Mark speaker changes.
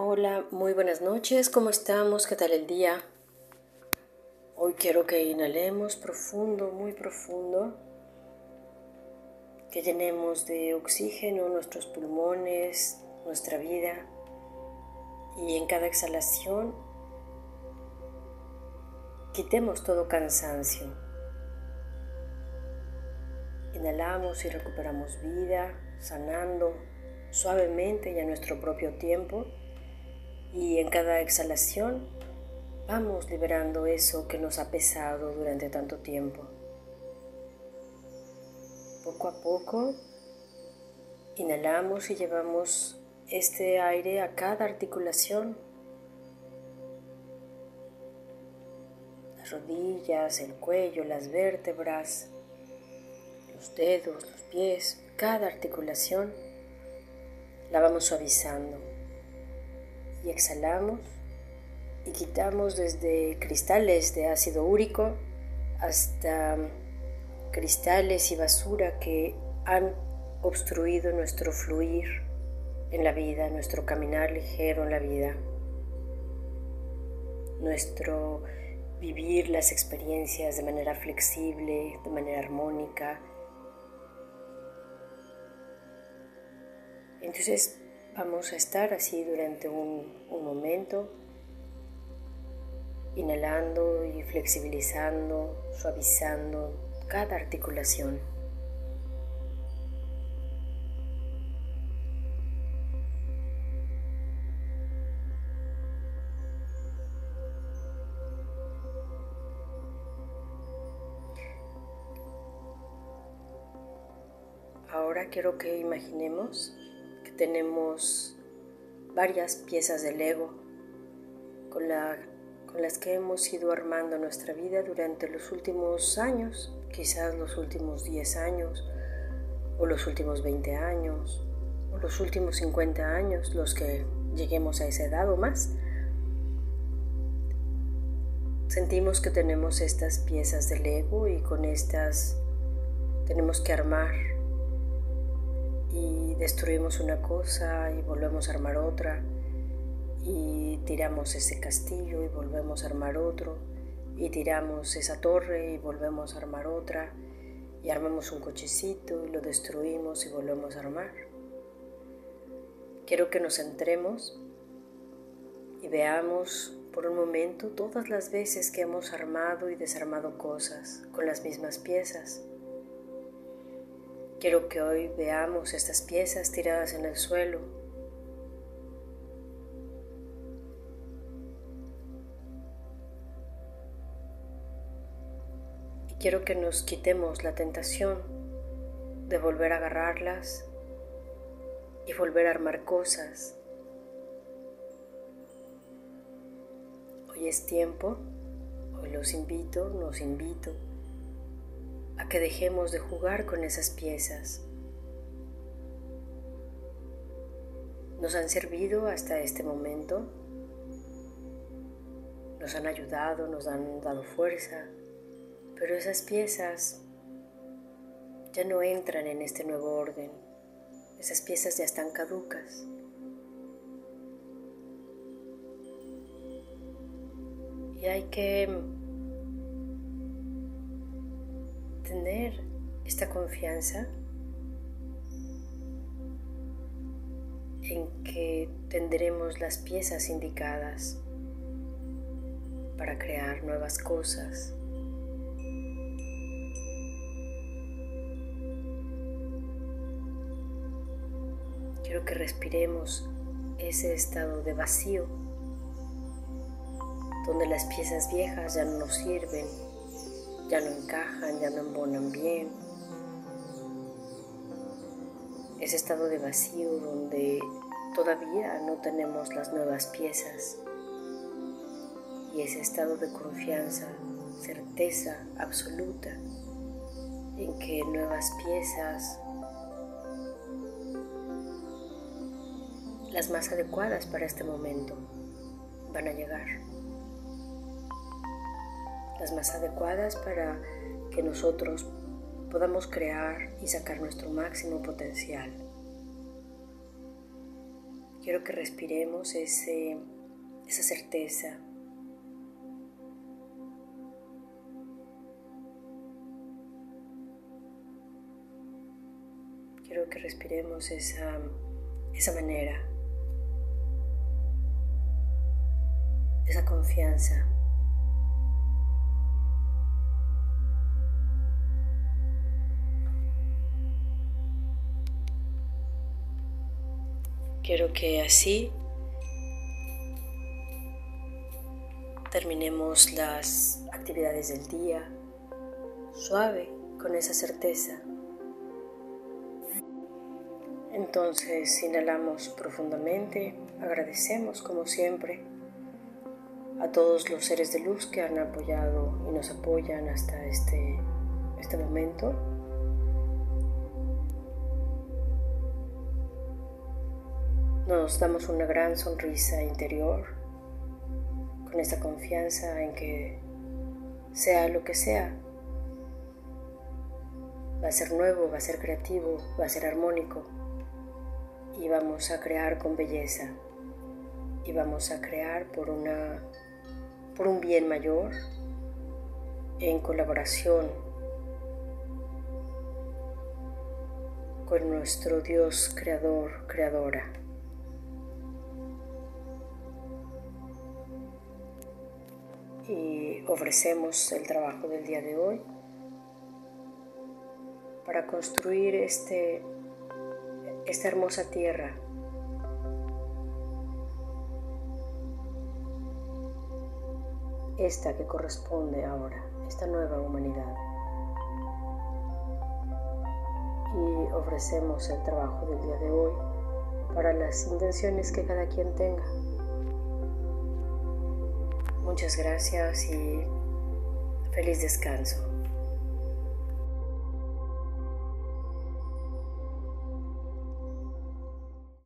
Speaker 1: Hola, muy buenas noches, ¿cómo estamos? ¿Qué tal el día? Hoy quiero que inhalemos profundo, muy profundo, que llenemos de oxígeno nuestros pulmones, nuestra vida y en cada exhalación quitemos todo cansancio. Inhalamos y recuperamos vida, sanando suavemente y a nuestro propio tiempo. Y en cada exhalación vamos liberando eso que nos ha pesado durante tanto tiempo. Poco a poco inhalamos y llevamos este aire a cada articulación. Las rodillas, el cuello, las vértebras, los dedos, los pies, cada articulación la vamos suavizando y exhalamos y quitamos desde cristales de ácido úrico hasta cristales y basura que han obstruido nuestro fluir en la vida, nuestro caminar ligero en la vida, nuestro vivir las experiencias de manera flexible, de manera armónica. Entonces Vamos a estar así durante un, momento, inhalando y flexibilizando, suavizando cada articulación. Ahora quiero que imaginemos tenemos varias piezas de Lego con, las que hemos ido armando nuestra vida durante los últimos años, quizás los últimos 10 años, o los últimos 20 años, o los últimos 50 años, los que lleguemos a esa edad o más. Sentimos que tenemos estas piezas de Lego y con estas tenemos que armar y destruimos una cosa y volvemos a armar otra y tiramos ese castillo y volvemos a armar otro y tiramos esa torre y volvemos a armar otra y armamos un cochecito y lo destruimos y volvemos a armar. Quiero que nos centremos y veamos por un momento todas las veces que hemos armado y desarmado cosas con las mismas piezas Quiero que hoy veamos estas piezas tiradas en el suelo. Y quiero que nos quitemos la tentación de volver a agarrarlas y volver a armar cosas. Hoy es tiempo, hoy los invito, nos invito que dejemos de jugar con esas piezas. Nos han servido hasta este momento, nos han ayudado, nos han dado fuerza, pero esas piezas ya no entran en este nuevo orden, esas piezas ya están caducas. Y hay que tener esta confianza en que tendremos las piezas indicadas para crear nuevas cosas. Quiero que respiremos ese estado de vacío donde las piezas viejas ya no nos sirven ya no encajan, ya no embonan bien. Ese estado de vacío donde todavía no tenemos las nuevas piezas y ese estado de confianza, certeza absoluta en que nuevas piezas, las más adecuadas para este momento, van a llegar las más adecuadas para que nosotros podamos crear y sacar nuestro máximo potencial. quiero que respiremos ese, esa certeza. Quiero que respiremos esa, esa manera, esa confianza. Quiero que así terminemos las actividades del día suave con esa certeza. Entonces inhalamos profundamente, agradecemos como siempre a todos los seres de luz que han apoyado y nos apoyan hasta este, este momento. Nos damos una gran sonrisa interior con esta confianza en que sea lo que sea, va a ser nuevo, va a ser creativo, va a ser armónico y vamos a crear con belleza y vamos a crear por una por un bien mayor en colaboración con nuestro Dios creador, creadora. Y ofrecemos el trabajo del día de hoy para construir este, esta hermosa tierra esta que corresponde ahora, esta nueva humanidad. Y ofrecemos el trabajo del día de hoy para las intenciones que cada quien tenga. Muchas gracias y feliz descanso.